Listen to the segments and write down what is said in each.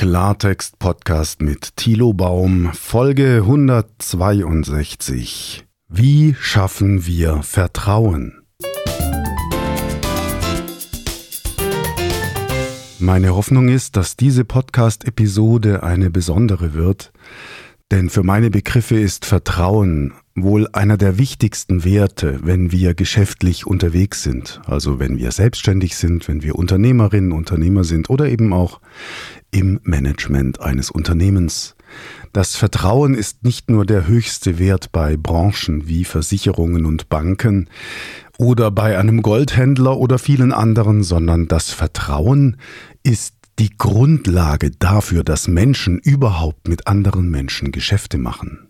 Klartext Podcast mit Thilo Baum, Folge 162. Wie schaffen wir Vertrauen? Meine Hoffnung ist, dass diese Podcast-Episode eine besondere wird, denn für meine Begriffe ist Vertrauen wohl einer der wichtigsten Werte, wenn wir geschäftlich unterwegs sind, also wenn wir selbstständig sind, wenn wir Unternehmerinnen, Unternehmer sind oder eben auch im Management eines Unternehmens. Das Vertrauen ist nicht nur der höchste Wert bei Branchen wie Versicherungen und Banken oder bei einem Goldhändler oder vielen anderen, sondern das Vertrauen ist die Grundlage dafür, dass Menschen überhaupt mit anderen Menschen Geschäfte machen.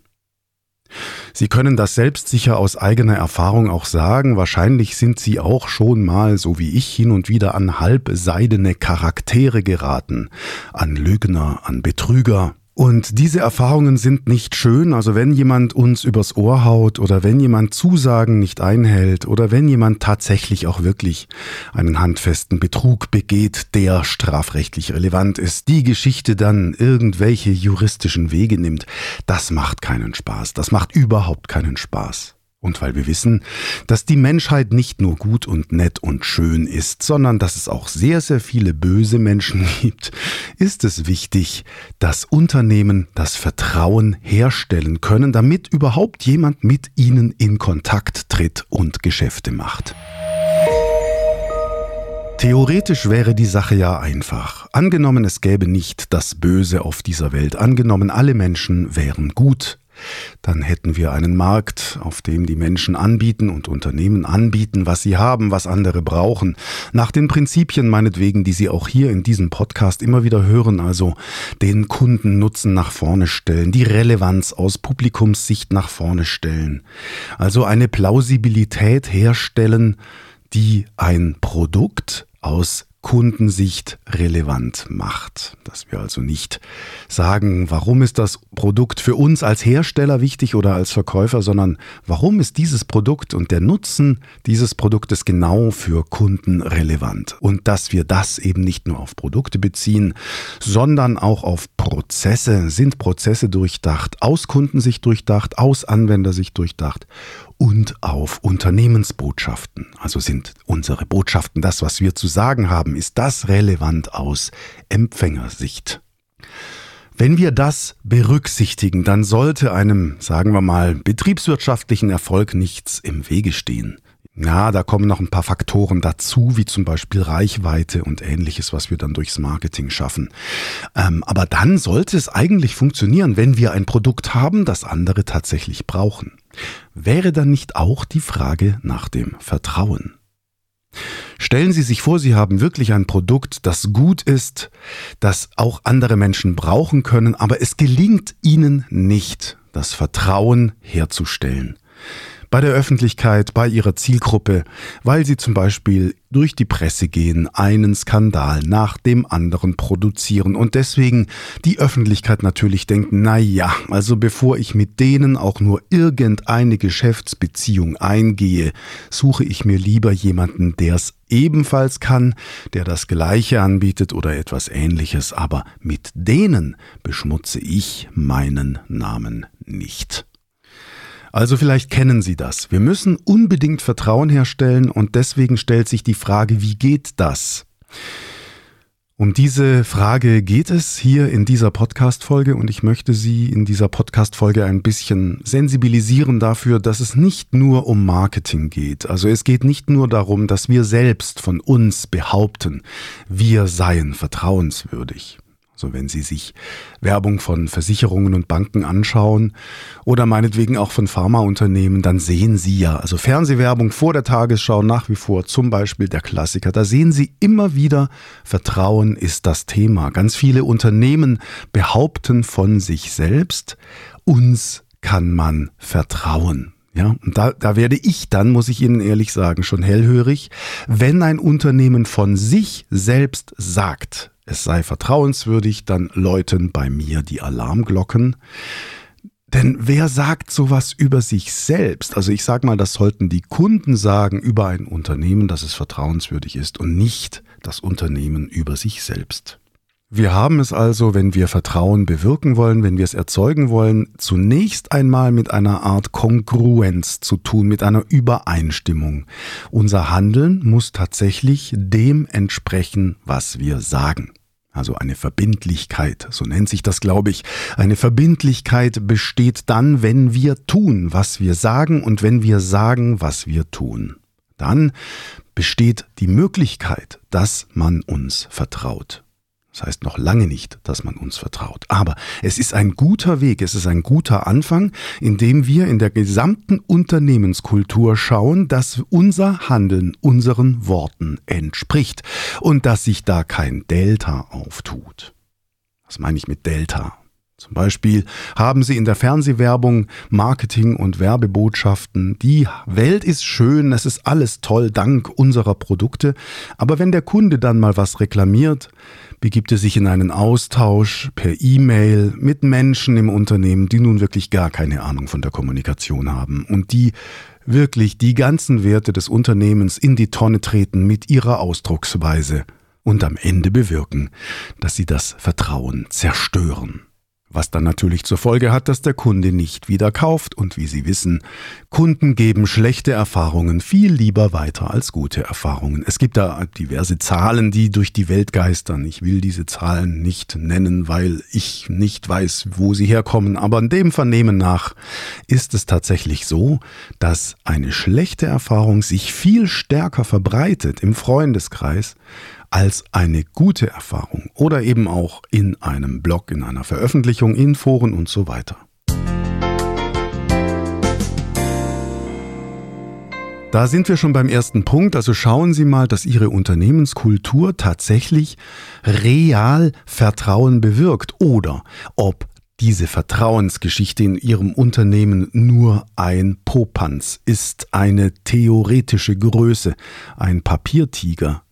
Sie können das selbst sicher aus eigener Erfahrung auch sagen, wahrscheinlich sind Sie auch schon mal, so wie ich, hin und wieder an halbseidene Charaktere geraten, an Lügner, an Betrüger, und diese Erfahrungen sind nicht schön, also wenn jemand uns übers Ohr haut oder wenn jemand Zusagen nicht einhält oder wenn jemand tatsächlich auch wirklich einen handfesten Betrug begeht, der strafrechtlich relevant ist, die Geschichte dann irgendwelche juristischen Wege nimmt, das macht keinen Spaß, das macht überhaupt keinen Spaß. Und weil wir wissen, dass die Menschheit nicht nur gut und nett und schön ist, sondern dass es auch sehr, sehr viele böse Menschen gibt, ist es wichtig, dass Unternehmen das Vertrauen herstellen können, damit überhaupt jemand mit ihnen in Kontakt tritt und Geschäfte macht. Theoretisch wäre die Sache ja einfach. Angenommen, es gäbe nicht das Böse auf dieser Welt, angenommen, alle Menschen wären gut, dann hätten wir einen Markt, auf dem die Menschen anbieten und Unternehmen anbieten, was sie haben, was andere brauchen, nach den Prinzipien meinetwegen, die Sie auch hier in diesem Podcast immer wieder hören, also den Kundennutzen nach vorne stellen, die Relevanz aus Publikumssicht nach vorne stellen, also eine Plausibilität herstellen, die ein Produkt aus Kundensicht relevant macht. Dass wir also nicht sagen, warum ist das Produkt für uns als Hersteller wichtig oder als Verkäufer, sondern warum ist dieses Produkt und der Nutzen dieses Produktes genau für Kunden relevant. Und dass wir das eben nicht nur auf Produkte beziehen, sondern auch auf Prozesse. Sind Prozesse durchdacht, aus Kundensicht durchdacht, aus Anwendersicht durchdacht und auf Unternehmensbotschaften. Also sind unsere Botschaften, das, was wir zu sagen haben, ist das relevant aus Empfängersicht. Wenn wir das berücksichtigen, dann sollte einem, sagen wir mal, betriebswirtschaftlichen Erfolg nichts im Wege stehen. Ja, da kommen noch ein paar Faktoren dazu, wie zum Beispiel Reichweite und ähnliches, was wir dann durchs Marketing schaffen. Ähm, aber dann sollte es eigentlich funktionieren, wenn wir ein Produkt haben, das andere tatsächlich brauchen. Wäre dann nicht auch die Frage nach dem Vertrauen? Stellen Sie sich vor, Sie haben wirklich ein Produkt, das gut ist, das auch andere Menschen brauchen können, aber es gelingt Ihnen nicht, das Vertrauen herzustellen bei der Öffentlichkeit, bei ihrer Zielgruppe, weil sie zum Beispiel durch die Presse gehen, einen Skandal nach dem anderen produzieren und deswegen die Öffentlichkeit natürlich denkt, na ja, also bevor ich mit denen auch nur irgendeine Geschäftsbeziehung eingehe, suche ich mir lieber jemanden, der es ebenfalls kann, der das Gleiche anbietet oder etwas Ähnliches, aber mit denen beschmutze ich meinen Namen nicht. Also vielleicht kennen Sie das. Wir müssen unbedingt Vertrauen herstellen und deswegen stellt sich die Frage, wie geht das? Um diese Frage geht es hier in dieser Podcast-Folge und ich möchte Sie in dieser Podcast-Folge ein bisschen sensibilisieren dafür, dass es nicht nur um Marketing geht. Also es geht nicht nur darum, dass wir selbst von uns behaupten, wir seien vertrauenswürdig. Also wenn Sie sich Werbung von Versicherungen und Banken anschauen oder meinetwegen auch von Pharmaunternehmen, dann sehen Sie ja, also Fernsehwerbung vor der Tagesschau nach wie vor, zum Beispiel der Klassiker, da sehen Sie immer wieder, Vertrauen ist das Thema. Ganz viele Unternehmen behaupten von sich selbst, uns kann man vertrauen. Ja, und da, da werde ich dann, muss ich Ihnen ehrlich sagen, schon hellhörig, wenn ein Unternehmen von sich selbst sagt, es sei vertrauenswürdig, dann läuten bei mir die Alarmglocken. Denn wer sagt sowas über sich selbst? Also ich sage mal, das sollten die Kunden sagen über ein Unternehmen, dass es vertrauenswürdig ist und nicht das Unternehmen über sich selbst. Wir haben es also, wenn wir Vertrauen bewirken wollen, wenn wir es erzeugen wollen, zunächst einmal mit einer Art Kongruenz zu tun, mit einer Übereinstimmung. Unser Handeln muss tatsächlich dem entsprechen, was wir sagen. Also eine Verbindlichkeit, so nennt sich das, glaube ich. Eine Verbindlichkeit besteht dann, wenn wir tun, was wir sagen und wenn wir sagen, was wir tun. Dann besteht die Möglichkeit, dass man uns vertraut. Das heißt noch lange nicht, dass man uns vertraut. Aber es ist ein guter Weg, es ist ein guter Anfang, indem wir in der gesamten Unternehmenskultur schauen, dass unser Handeln unseren Worten entspricht und dass sich da kein Delta auftut. Was meine ich mit Delta? Zum Beispiel haben Sie in der Fernsehwerbung Marketing und Werbebotschaften. Die Welt ist schön, es ist alles toll dank unserer Produkte. Aber wenn der Kunde dann mal was reklamiert, begibt er sich in einen Austausch per E-Mail mit Menschen im Unternehmen, die nun wirklich gar keine Ahnung von der Kommunikation haben und die wirklich die ganzen Werte des Unternehmens in die Tonne treten mit ihrer Ausdrucksweise und am Ende bewirken, dass sie das Vertrauen zerstören. Was dann natürlich zur Folge hat, dass der Kunde nicht wieder kauft und wie Sie wissen, Kunden geben schlechte Erfahrungen viel lieber weiter als gute Erfahrungen. Es gibt da diverse Zahlen, die durch die Welt geistern. Ich will diese Zahlen nicht nennen, weil ich nicht weiß, wo sie herkommen, aber in dem Vernehmen nach ist es tatsächlich so, dass eine schlechte Erfahrung sich viel stärker verbreitet im Freundeskreis als eine gute Erfahrung oder eben auch in einem Blog, in einer Veröffentlichung, in Foren und so weiter. Da sind wir schon beim ersten Punkt. Also schauen Sie mal, dass Ihre Unternehmenskultur tatsächlich real Vertrauen bewirkt oder ob diese Vertrauensgeschichte in Ihrem Unternehmen nur ein Popanz ist, eine theoretische Größe, ein Papiertiger,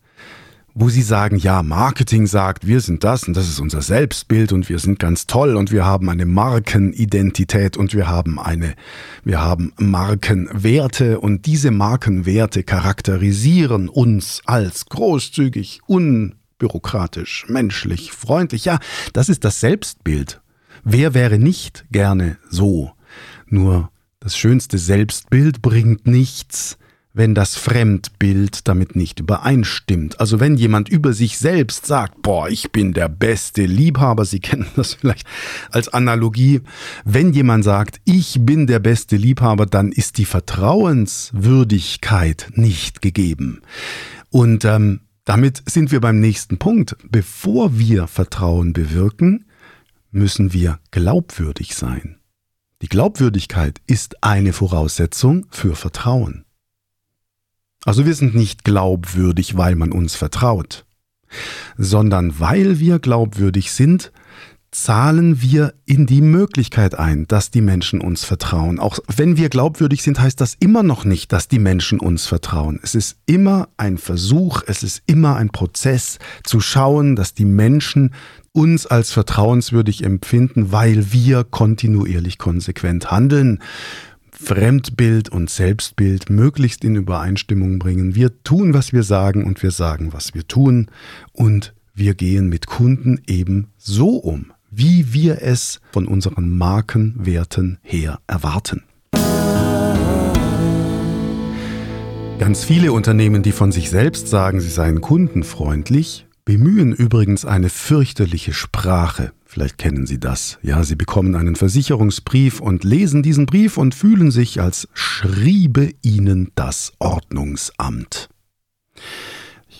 wo sie sagen, ja, Marketing sagt, wir sind das und das ist unser Selbstbild und wir sind ganz toll und wir haben eine Markenidentität und wir haben eine, wir haben Markenwerte und diese Markenwerte charakterisieren uns als großzügig, unbürokratisch, menschlich, freundlich. Ja, das ist das Selbstbild. Wer wäre nicht gerne so? Nur das schönste Selbstbild bringt nichts, wenn das Fremdbild damit nicht übereinstimmt. Also wenn jemand über sich selbst sagt, boah, ich bin der beste Liebhaber, Sie kennen das vielleicht als Analogie, wenn jemand sagt, ich bin der beste Liebhaber, dann ist die Vertrauenswürdigkeit nicht gegeben. Und ähm, damit sind wir beim nächsten Punkt. Bevor wir Vertrauen bewirken, müssen wir glaubwürdig sein. Die Glaubwürdigkeit ist eine Voraussetzung für Vertrauen. Also wir sind nicht glaubwürdig, weil man uns vertraut, sondern weil wir glaubwürdig sind, zahlen wir in die Möglichkeit ein, dass die Menschen uns vertrauen. Auch wenn wir glaubwürdig sind, heißt das immer noch nicht, dass die Menschen uns vertrauen. Es ist immer ein Versuch, es ist immer ein Prozess zu schauen, dass die Menschen uns als vertrauenswürdig empfinden, weil wir kontinuierlich konsequent handeln. Fremdbild und Selbstbild möglichst in Übereinstimmung bringen. Wir tun, was wir sagen und wir sagen, was wir tun und wir gehen mit Kunden eben so um, wie wir es von unseren Markenwerten her erwarten. Ganz viele Unternehmen, die von sich selbst sagen, sie seien kundenfreundlich, bemühen übrigens eine fürchterliche Sprache. Vielleicht kennen Sie das. Ja, Sie bekommen einen Versicherungsbrief und lesen diesen Brief und fühlen sich, als schriebe Ihnen das Ordnungsamt.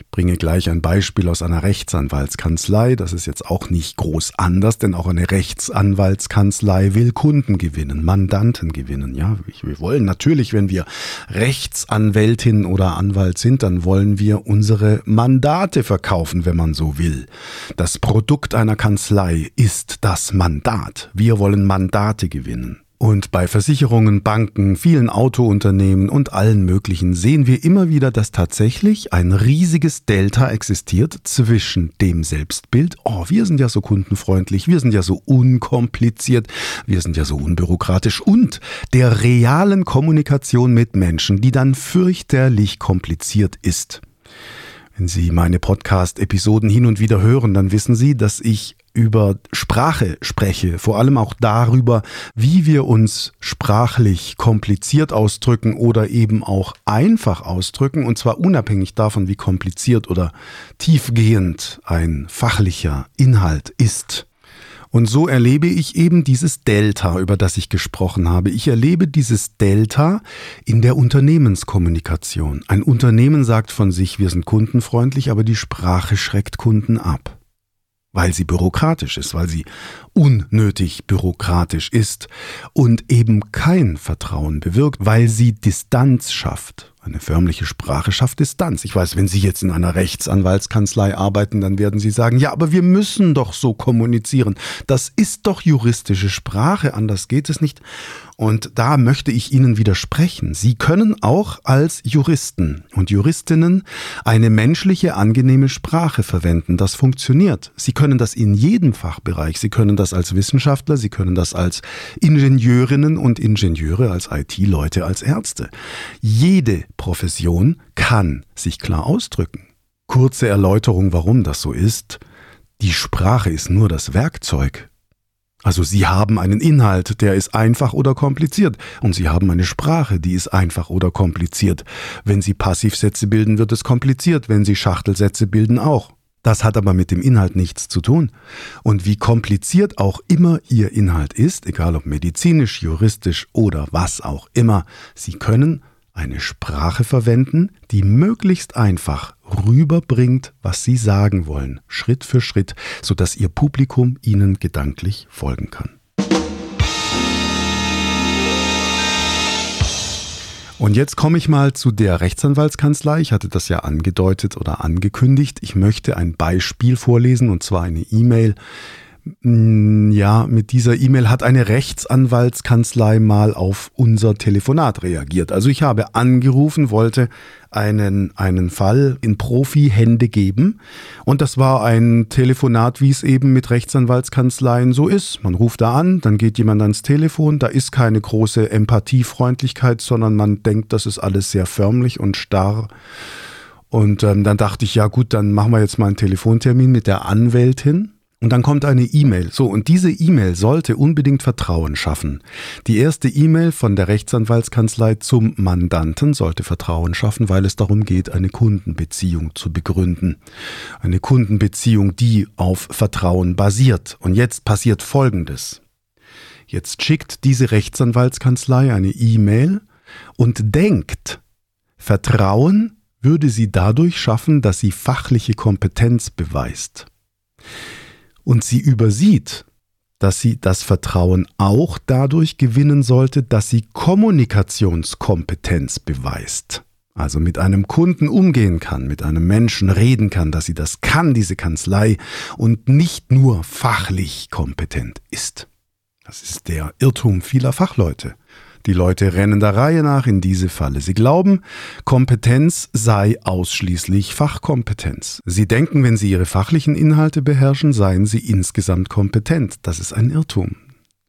Ich bringe gleich ein Beispiel aus einer Rechtsanwaltskanzlei. Das ist jetzt auch nicht groß anders, denn auch eine Rechtsanwaltskanzlei will Kunden gewinnen, Mandanten gewinnen. Ja, wir wollen natürlich, wenn wir Rechtsanwältin oder Anwalt sind, dann wollen wir unsere Mandate verkaufen, wenn man so will. Das Produkt einer Kanzlei ist das Mandat. Wir wollen Mandate gewinnen. Und bei Versicherungen, Banken, vielen Autounternehmen und allen möglichen sehen wir immer wieder, dass tatsächlich ein riesiges Delta existiert zwischen dem Selbstbild, oh, wir sind ja so kundenfreundlich, wir sind ja so unkompliziert, wir sind ja so unbürokratisch und der realen Kommunikation mit Menschen, die dann fürchterlich kompliziert ist. Wenn Sie meine Podcast-Episoden hin und wieder hören, dann wissen Sie, dass ich über Sprache spreche, vor allem auch darüber, wie wir uns sprachlich kompliziert ausdrücken oder eben auch einfach ausdrücken, und zwar unabhängig davon, wie kompliziert oder tiefgehend ein fachlicher Inhalt ist. Und so erlebe ich eben dieses Delta, über das ich gesprochen habe. Ich erlebe dieses Delta in der Unternehmenskommunikation. Ein Unternehmen sagt von sich, wir sind kundenfreundlich, aber die Sprache schreckt Kunden ab. Weil sie bürokratisch ist, weil sie unnötig bürokratisch ist und eben kein Vertrauen bewirkt, weil sie Distanz schafft. Eine förmliche Sprache schafft Distanz. Ich weiß, wenn Sie jetzt in einer Rechtsanwaltskanzlei arbeiten, dann werden Sie sagen, ja, aber wir müssen doch so kommunizieren. Das ist doch juristische Sprache, anders geht es nicht. Und da möchte ich Ihnen widersprechen. Sie können auch als Juristen und Juristinnen eine menschliche, angenehme Sprache verwenden. Das funktioniert. Sie können das in jedem Fachbereich. Sie können das als Wissenschaftler, Sie können das als Ingenieurinnen und Ingenieure, als IT-Leute, als Ärzte. Jede Profession kann sich klar ausdrücken. Kurze Erläuterung, warum das so ist. Die Sprache ist nur das Werkzeug. Also Sie haben einen Inhalt, der ist einfach oder kompliziert. Und Sie haben eine Sprache, die ist einfach oder kompliziert. Wenn Sie Passivsätze bilden, wird es kompliziert. Wenn Sie Schachtelsätze bilden, auch. Das hat aber mit dem Inhalt nichts zu tun. Und wie kompliziert auch immer Ihr Inhalt ist, egal ob medizinisch, juristisch oder was auch immer, Sie können eine Sprache verwenden, die möglichst einfach rüberbringt, was Sie sagen wollen, Schritt für Schritt, sodass Ihr Publikum Ihnen gedanklich folgen kann. Und jetzt komme ich mal zu der Rechtsanwaltskanzlei. Ich hatte das ja angedeutet oder angekündigt. Ich möchte ein Beispiel vorlesen und zwar eine E-Mail, ja, mit dieser E-Mail hat eine Rechtsanwaltskanzlei mal auf unser Telefonat reagiert. Also ich habe angerufen, wollte einen, einen Fall in Profi-Hände geben. Und das war ein Telefonat, wie es eben mit Rechtsanwaltskanzleien so ist. Man ruft da an, dann geht jemand ans Telefon, da ist keine große Empathiefreundlichkeit, sondern man denkt, das ist alles sehr förmlich und starr. Und ähm, dann dachte ich, ja gut, dann machen wir jetzt mal einen Telefontermin mit der Anwältin. Und dann kommt eine E-Mail. So, und diese E-Mail sollte unbedingt Vertrauen schaffen. Die erste E-Mail von der Rechtsanwaltskanzlei zum Mandanten sollte Vertrauen schaffen, weil es darum geht, eine Kundenbeziehung zu begründen. Eine Kundenbeziehung, die auf Vertrauen basiert. Und jetzt passiert Folgendes. Jetzt schickt diese Rechtsanwaltskanzlei eine E-Mail und denkt, Vertrauen würde sie dadurch schaffen, dass sie fachliche Kompetenz beweist und sie übersieht, dass sie das Vertrauen auch dadurch gewinnen sollte, dass sie Kommunikationskompetenz beweist. Also mit einem Kunden umgehen kann, mit einem Menschen reden kann, dass sie das kann, diese Kanzlei, und nicht nur fachlich kompetent ist. Das ist der Irrtum vieler Fachleute. Die Leute rennen der Reihe nach in diese Falle. Sie glauben, Kompetenz sei ausschließlich Fachkompetenz. Sie denken, wenn sie ihre fachlichen Inhalte beherrschen, seien sie insgesamt kompetent. Das ist ein Irrtum.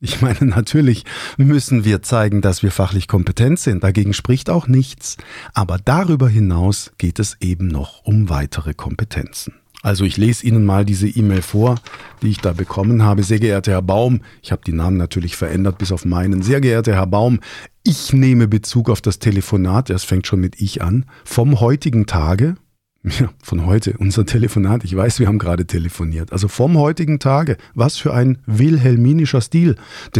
Ich meine, natürlich müssen wir zeigen, dass wir fachlich kompetent sind. Dagegen spricht auch nichts. Aber darüber hinaus geht es eben noch um weitere Kompetenzen. Also ich lese Ihnen mal diese E-Mail vor, die ich da bekommen habe. Sehr geehrter Herr Baum, ich habe die Namen natürlich verändert bis auf meinen. Sehr geehrter Herr Baum, ich nehme Bezug auf das Telefonat, das fängt schon mit ich an, vom heutigen Tage. Ja, von heute, unser Telefonat. Ich weiß, wir haben gerade telefoniert. Also vom heutigen Tage. Was für ein wilhelminischer Stil.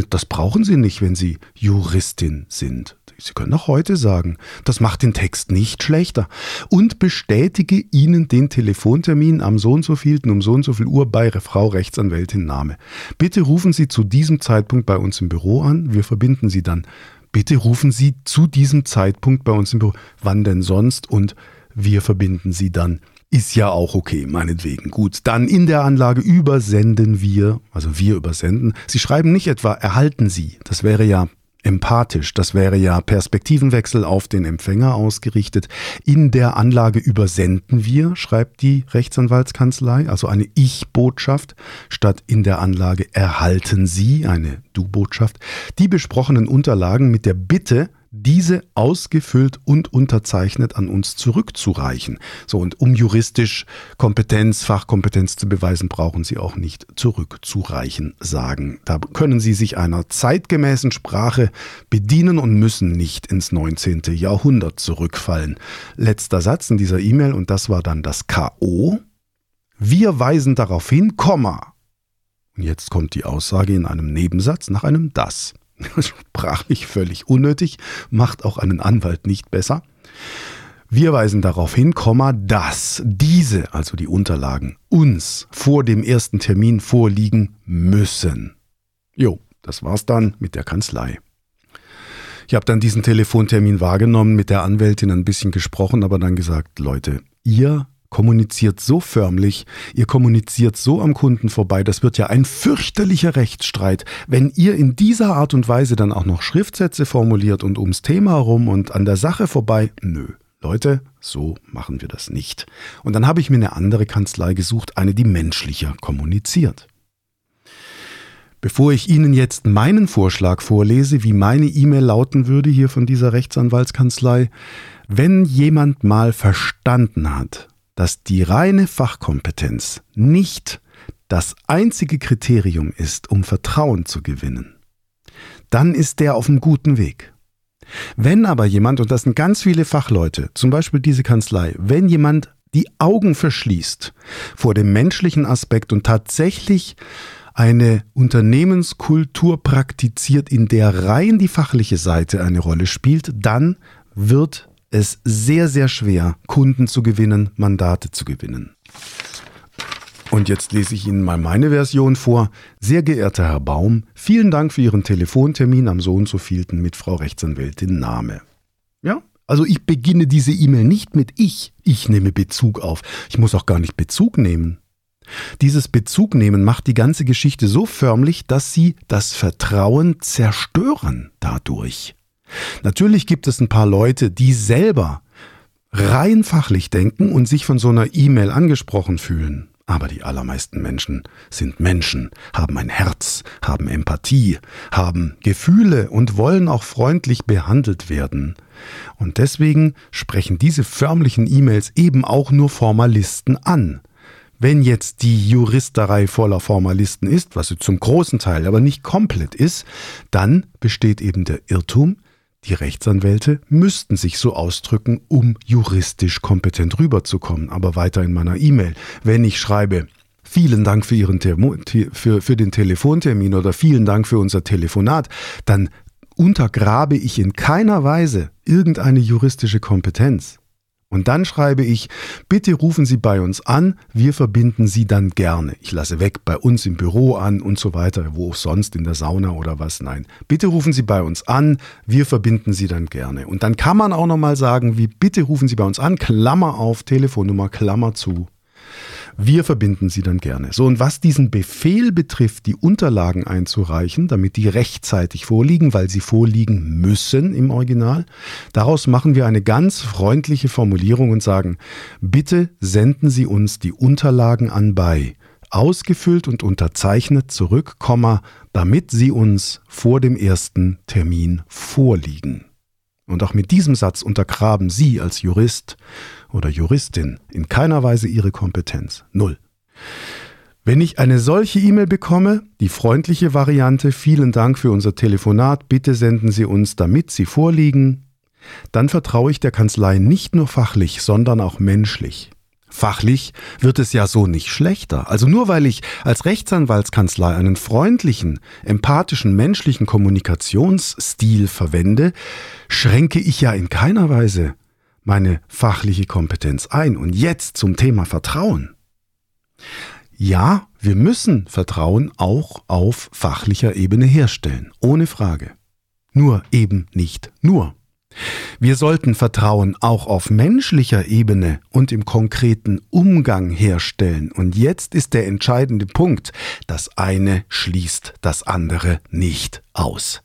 Das brauchen Sie nicht, wenn Sie Juristin sind. Sie können auch heute sagen, das macht den Text nicht schlechter. Und bestätige Ihnen den Telefontermin am so und so vielten um so und so viel Uhr bei Frau Rechtsanwältin Name. Bitte rufen Sie zu diesem Zeitpunkt bei uns im Büro an. Wir verbinden Sie dann. Bitte rufen Sie zu diesem Zeitpunkt bei uns im Büro. Wann denn sonst? Und wir verbinden Sie dann. Ist ja auch okay, meinetwegen. Gut, dann in der Anlage übersenden wir, also wir übersenden. Sie schreiben nicht etwa erhalten Sie. Das wäre ja empathisch. Das wäre ja Perspektivenwechsel auf den Empfänger ausgerichtet. In der Anlage übersenden wir, schreibt die Rechtsanwaltskanzlei, also eine Ich-Botschaft, statt in der Anlage erhalten Sie, eine Du-Botschaft, die besprochenen Unterlagen mit der Bitte, diese ausgefüllt und unterzeichnet an uns zurückzureichen. So, und um juristisch Kompetenz, Fachkompetenz zu beweisen, brauchen Sie auch nicht zurückzureichen sagen. Da können Sie sich einer zeitgemäßen Sprache bedienen und müssen nicht ins 19. Jahrhundert zurückfallen. Letzter Satz in dieser E-Mail und das war dann das K.O. Wir weisen darauf hin, Komma. Und jetzt kommt die Aussage in einem Nebensatz nach einem das. Sprachlich völlig unnötig, macht auch einen Anwalt nicht besser. Wir weisen darauf hin, dass diese, also die Unterlagen, uns vor dem ersten Termin vorliegen müssen. Jo, das war's dann mit der Kanzlei. Ich habe dann diesen Telefontermin wahrgenommen, mit der Anwältin ein bisschen gesprochen, aber dann gesagt, Leute, ihr kommuniziert so förmlich, ihr kommuniziert so am Kunden vorbei, das wird ja ein fürchterlicher Rechtsstreit, wenn ihr in dieser Art und Weise dann auch noch Schriftsätze formuliert und ums Thema herum und an der Sache vorbei. Nö. Leute, so machen wir das nicht. Und dann habe ich mir eine andere Kanzlei gesucht, eine, die menschlicher kommuniziert. Bevor ich Ihnen jetzt meinen Vorschlag vorlese, wie meine E-Mail lauten würde hier von dieser Rechtsanwaltskanzlei, wenn jemand mal verstanden hat, dass die reine Fachkompetenz nicht das einzige Kriterium ist, um Vertrauen zu gewinnen, dann ist der auf einem guten Weg. Wenn aber jemand, und das sind ganz viele Fachleute, zum Beispiel diese Kanzlei, wenn jemand die Augen verschließt vor dem menschlichen Aspekt und tatsächlich eine Unternehmenskultur praktiziert, in der rein die fachliche Seite eine Rolle spielt, dann wird es sehr, sehr schwer, Kunden zu gewinnen, Mandate zu gewinnen. Und jetzt lese ich Ihnen mal meine Version vor. Sehr geehrter Herr Baum, vielen Dank für Ihren Telefontermin am so und so vielten mit Frau Rechtsanwältin Name. Ja, also ich beginne diese E-Mail nicht mit ich. Ich nehme Bezug auf. Ich muss auch gar nicht Bezug nehmen. Dieses Bezugnehmen macht die ganze Geschichte so förmlich, dass sie das Vertrauen zerstören dadurch. Natürlich gibt es ein paar Leute, die selber rein fachlich denken und sich von so einer E-Mail angesprochen fühlen. Aber die allermeisten Menschen sind Menschen, haben ein Herz, haben Empathie, haben Gefühle und wollen auch freundlich behandelt werden. Und deswegen sprechen diese förmlichen E-Mails eben auch nur Formalisten an. Wenn jetzt die Juristerei voller Formalisten ist, was sie zum großen Teil aber nicht komplett ist, dann besteht eben der Irrtum, die Rechtsanwälte müssten sich so ausdrücken, um juristisch kompetent rüberzukommen. Aber weiter in meiner E-Mail, wenn ich schreibe, vielen Dank für, Ihren für, für den Telefontermin oder vielen Dank für unser Telefonat, dann untergrabe ich in keiner Weise irgendeine juristische Kompetenz. Und dann schreibe ich, bitte rufen Sie bei uns an, wir verbinden Sie dann gerne. Ich lasse weg bei uns im Büro an und so weiter, wo auch sonst in der Sauna oder was. Nein, bitte rufen Sie bei uns an, wir verbinden Sie dann gerne. Und dann kann man auch nochmal sagen, wie bitte rufen Sie bei uns an, Klammer auf, Telefonnummer, Klammer zu. Wir verbinden sie dann gerne. So, und was diesen Befehl betrifft, die Unterlagen einzureichen, damit die rechtzeitig vorliegen, weil sie vorliegen müssen im Original, daraus machen wir eine ganz freundliche Formulierung und sagen, bitte senden Sie uns die Unterlagen an bei ausgefüllt und unterzeichnet zurück, damit sie uns vor dem ersten Termin vorliegen. Und auch mit diesem Satz untergraben Sie als Jurist oder Juristin in keiner Weise Ihre Kompetenz. Null. Wenn ich eine solche E-Mail bekomme, die freundliche Variante, vielen Dank für unser Telefonat, bitte senden Sie uns, damit Sie vorliegen, dann vertraue ich der Kanzlei nicht nur fachlich, sondern auch menschlich. Fachlich wird es ja so nicht schlechter. Also nur weil ich als Rechtsanwaltskanzlei einen freundlichen, empathischen, menschlichen Kommunikationsstil verwende, schränke ich ja in keiner Weise meine fachliche Kompetenz ein. Und jetzt zum Thema Vertrauen. Ja, wir müssen Vertrauen auch auf fachlicher Ebene herstellen, ohne Frage. Nur eben nicht nur. Wir sollten Vertrauen auch auf menschlicher Ebene und im konkreten Umgang herstellen. Und jetzt ist der entscheidende Punkt. Das eine schließt das andere nicht aus.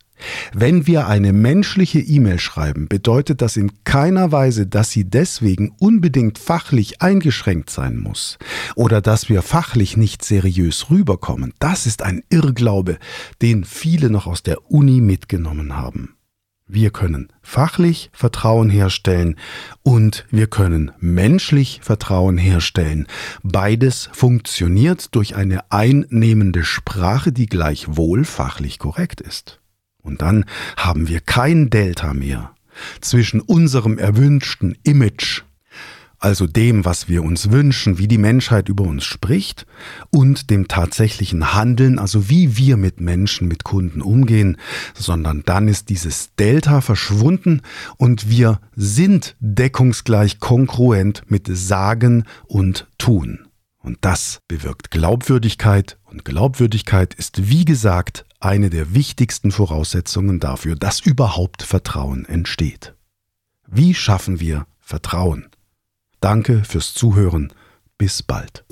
Wenn wir eine menschliche E-Mail schreiben, bedeutet das in keiner Weise, dass sie deswegen unbedingt fachlich eingeschränkt sein muss oder dass wir fachlich nicht seriös rüberkommen. Das ist ein Irrglaube, den viele noch aus der Uni mitgenommen haben. Wir können fachlich Vertrauen herstellen und wir können menschlich Vertrauen herstellen. Beides funktioniert durch eine einnehmende Sprache, die gleichwohl fachlich korrekt ist. Und dann haben wir kein Delta mehr zwischen unserem erwünschten Image also dem, was wir uns wünschen, wie die Menschheit über uns spricht, und dem tatsächlichen Handeln, also wie wir mit Menschen, mit Kunden umgehen, sondern dann ist dieses Delta verschwunden und wir sind deckungsgleich kongruent mit Sagen und Tun. Und das bewirkt Glaubwürdigkeit und Glaubwürdigkeit ist, wie gesagt, eine der wichtigsten Voraussetzungen dafür, dass überhaupt Vertrauen entsteht. Wie schaffen wir Vertrauen? Danke fürs Zuhören. Bis bald.